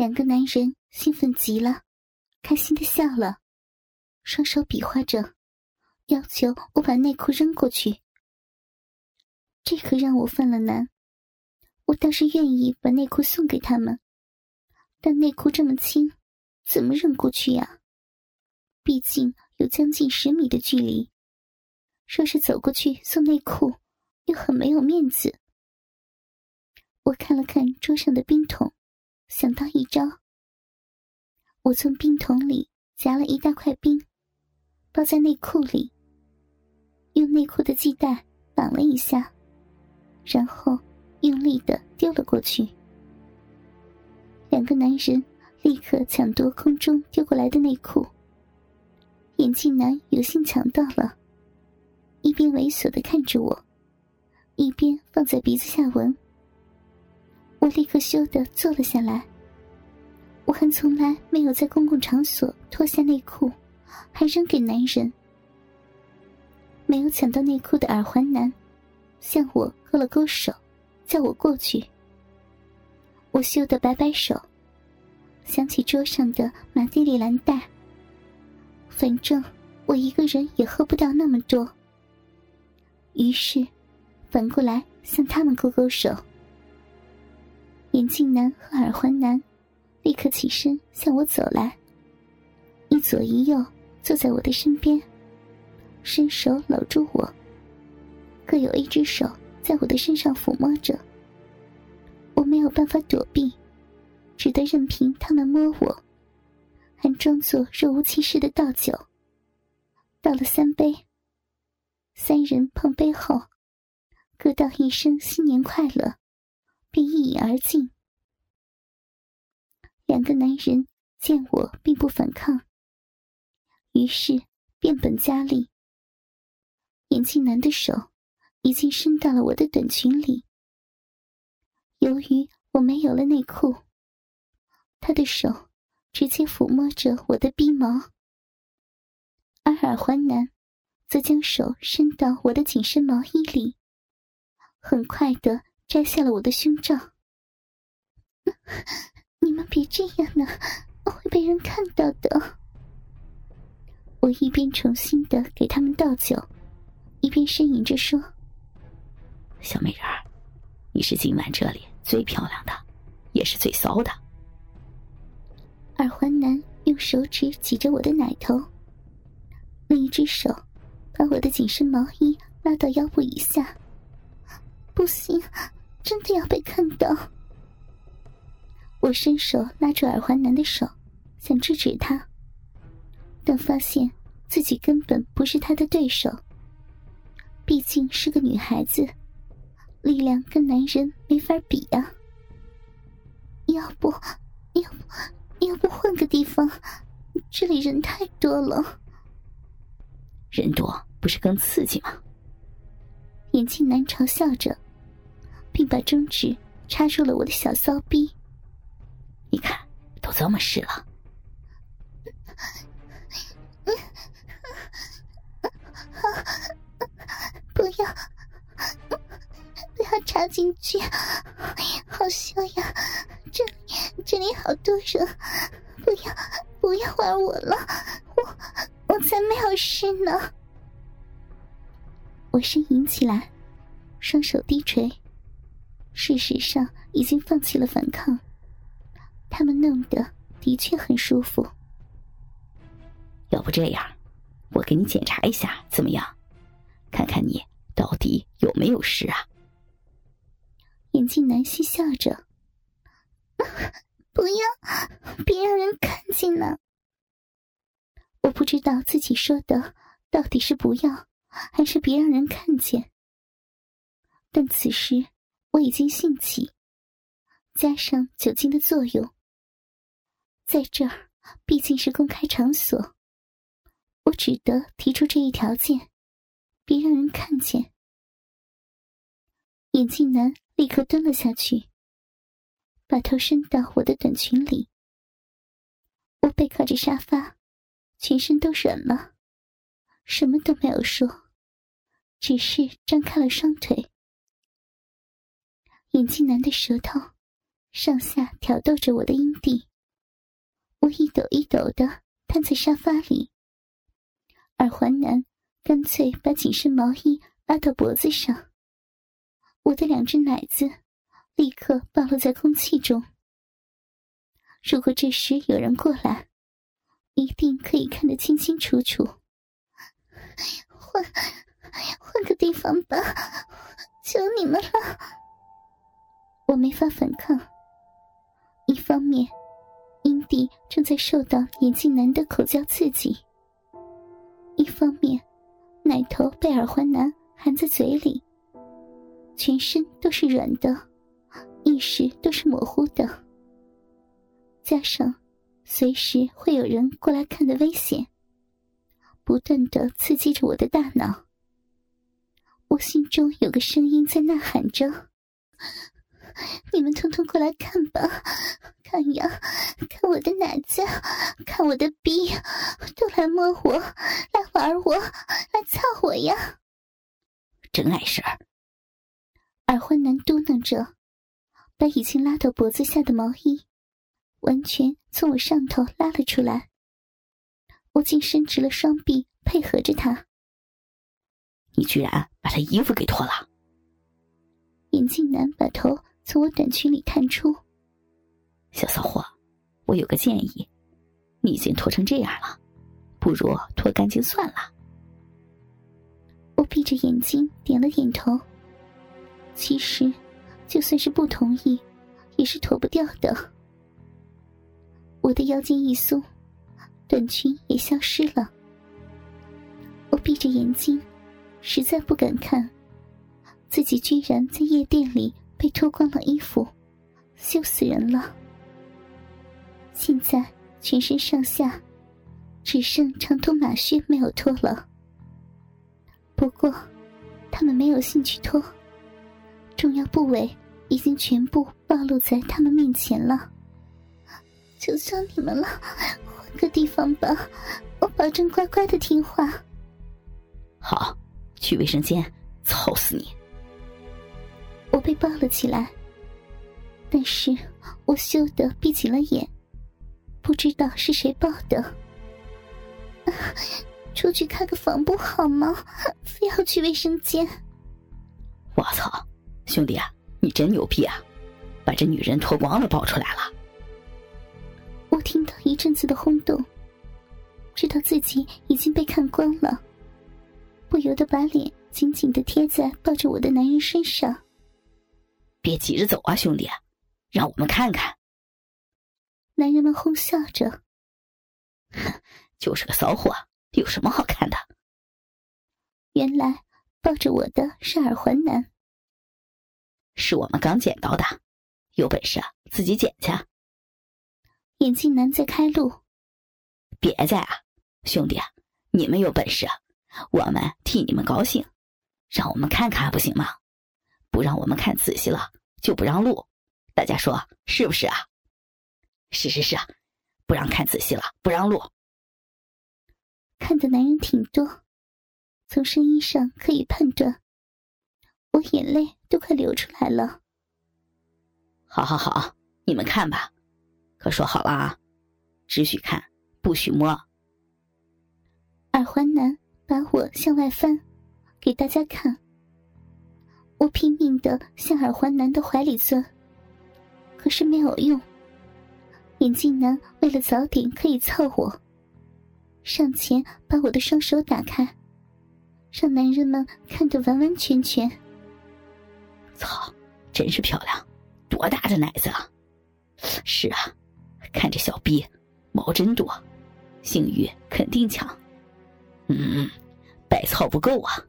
两个男人兴奋极了，开心的笑了，双手比划着，要求我把内裤扔过去。这可让我犯了难。我倒是愿意把内裤送给他们，但内裤这么轻，怎么扔过去呀？毕竟有将近十米的距离，若是走过去送内裤，又很没有面子。我看了看桌上的冰桶。想到一招，我从冰桶里夹了一大块冰，包在内裤里，用内裤的系带绑了一下，然后用力的丢了过去。两个男人立刻抢夺空中丢过来的内裤，眼镜男有幸抢到了，一边猥琐的看着我，一边放在鼻子下闻。我立刻羞得坐了下来。我还从来没有在公共场所脱下内裤，还扔给男人。没有抢到内裤的耳环男，向我勾了勾手，叫我过去。我羞得摆摆手，想起桌上的马蒂里兰黛。反正我一个人也喝不掉那么多。于是，反过来向他们勾勾手。眼镜男和耳环男立刻起身向我走来，一左一右坐在我的身边，伸手搂住我，各有一只手在我的身上抚摸着。我没有办法躲避，只得任凭他们摸我，还装作若无其事的倒酒。倒了三杯，三人碰杯后，各道一声新年快乐。便一饮而尽。两个男人见我并不反抗，于是变本加厉。眼镜男的手已经伸到了我的短裙里，由于我没有了内裤，他的手直接抚摸着我的鼻毛，而耳环男则将手伸到我的紧身毛衣里，很快的。摘下了我的胸罩，你们别这样呢，会被人看到的。我一边重新的给他们倒酒，一边呻吟着说：“小美人儿，你是今晚这里最漂亮的，也是最骚的。”耳环男用手指挤着我的奶头，另一只手把我的紧身毛衣拉到腰部以下。不行。真的要被看到！我伸手拉住耳环男的手，想制止他，但发现自己根本不是他的对手。毕竟是个女孩子，力量跟男人没法比呀。要不，要不，要不换个地方？这里人太多了。人多不是更刺激吗？眼镜男嘲笑着。并把中指插入了我的小骚逼，你看，都这么湿了。不要，不要插进去，好羞呀！这里，这里好多人，不要，不要玩我了，我，我才没有事呢。我呻吟起来，双手低垂。事实上，已经放弃了反抗。他们弄得的确很舒服。要不这样，我给你检查一下，怎么样？看看你到底有没有事啊？眼镜男嬉笑着：“ 不要，别让人看见了。”我不知道自己说的到底是不要，还是别让人看见。但此时。我已经兴起，加上酒精的作用，在这儿毕竟是公开场所，我只得提出这一条件，别让人看见。眼镜男立刻蹲了下去，把头伸到我的短裙里。我背靠着沙发，全身都软了，什么都没有说，只是张开了双腿。眼镜男的舌头上下挑逗着我的阴蒂，我一抖一抖的瘫在沙发里，耳环男干脆把紧身毛衣拉到脖子上，我的两只奶子立刻暴露在空气中。如果这时有人过来，一定可以看得清清楚楚。换换个地方吧，求你们了！我没法反抗。一方面，阴蒂正在受到眼镜男的口交刺激；一方面，奶头被耳环男含在嘴里，全身都是软的，意识都是模糊的，加上……随时会有人过来看的危险，不断的刺激着我的大脑。我心中有个声音在呐喊着：“你们通通过来看吧，看呀，看我的奶子，看我的逼，都来摸我，来玩我，来操我呀！”真碍事儿。二婚男嘟囔着，把已经拉到脖子下的毛衣。完全从我上头拉了出来，我竟伸直了双臂配合着他。你居然把他衣服给脱了！眼镜男把头从我短裙里探出。小骚货，我有个建议，你已经脱成这样了，不如脱干净算了。我闭着眼睛点了点头。其实，就算是不同意，也是脱不掉的。我的腰间一松，短裙也消失了。我闭着眼睛，实在不敢看，自己居然在夜店里被脱光了衣服，羞死人了。现在全身上下只剩长筒马靴没有脱了，不过他们没有兴趣脱，重要部位已经全部暴露在他们面前了。求求你们了，换个地方吧，我保证乖乖的听话。好，去卫生间，操死你！我被抱了起来，但是我羞得闭紧了眼，不知道是谁抱的。出去开个房不好吗？非要去卫生间？我操，兄弟啊，你真牛逼啊，把这女人脱光了抱出来了。我听到一阵子的轰动，知道自己已经被看光了，不由得把脸紧紧的贴在抱着我的男人身上。别急着走啊，兄弟，让我们看看。男人们哄笑着：“哼，就是个骚货，有什么好看的？”原来抱着我的是耳环男，是我们刚捡到的，有本事自己捡去。眼镜男在开路，别在啊，兄弟，你们有本事，我们替你们高兴，让我们看看不行吗？不让我们看仔细了就不让录，大家说是不是啊？是是是，不让看仔细了不让录。看的男人挺多，从声音上可以判断，我眼泪都快流出来了。好好好，你们看吧。可说好了啊，只许看，不许摸。耳环男把我向外翻，给大家看。我拼命的向耳环男的怀里钻，可是没有用。眼镜男为了早点可以凑我，上前把我的双手打开，让男人们看得完完全全。操，真是漂亮，多大的奶子啊！是啊。看这小逼，毛真多，性欲肯定强。嗯，百草不够啊！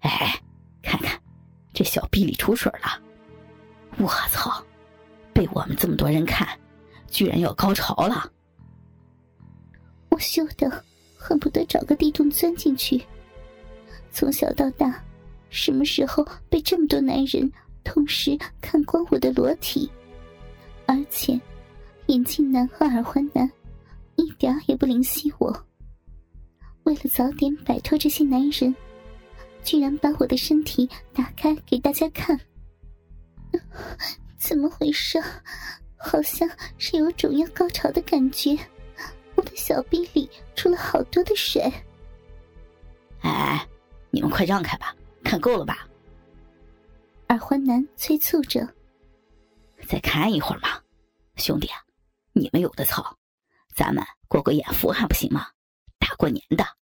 哎，看看这小臂里出水了！我操，被我们这么多人看，居然要高潮了！我羞得恨不得找个地洞钻进去。从小到大，什么时候被这么多男人同时看光我的裸体？而且。眼镜男和耳环男一点也不怜惜我。为了早点摆脱这些男人，居然把我的身体打开给大家看。怎么回事？好像是有种要高潮的感觉，我的小臂里出了好多的水。哎，你们快让开吧，看够了吧？耳环男催促着。再看一会儿嘛，兄弟，你们有的操，咱们过过眼福还不行吗？大过年的，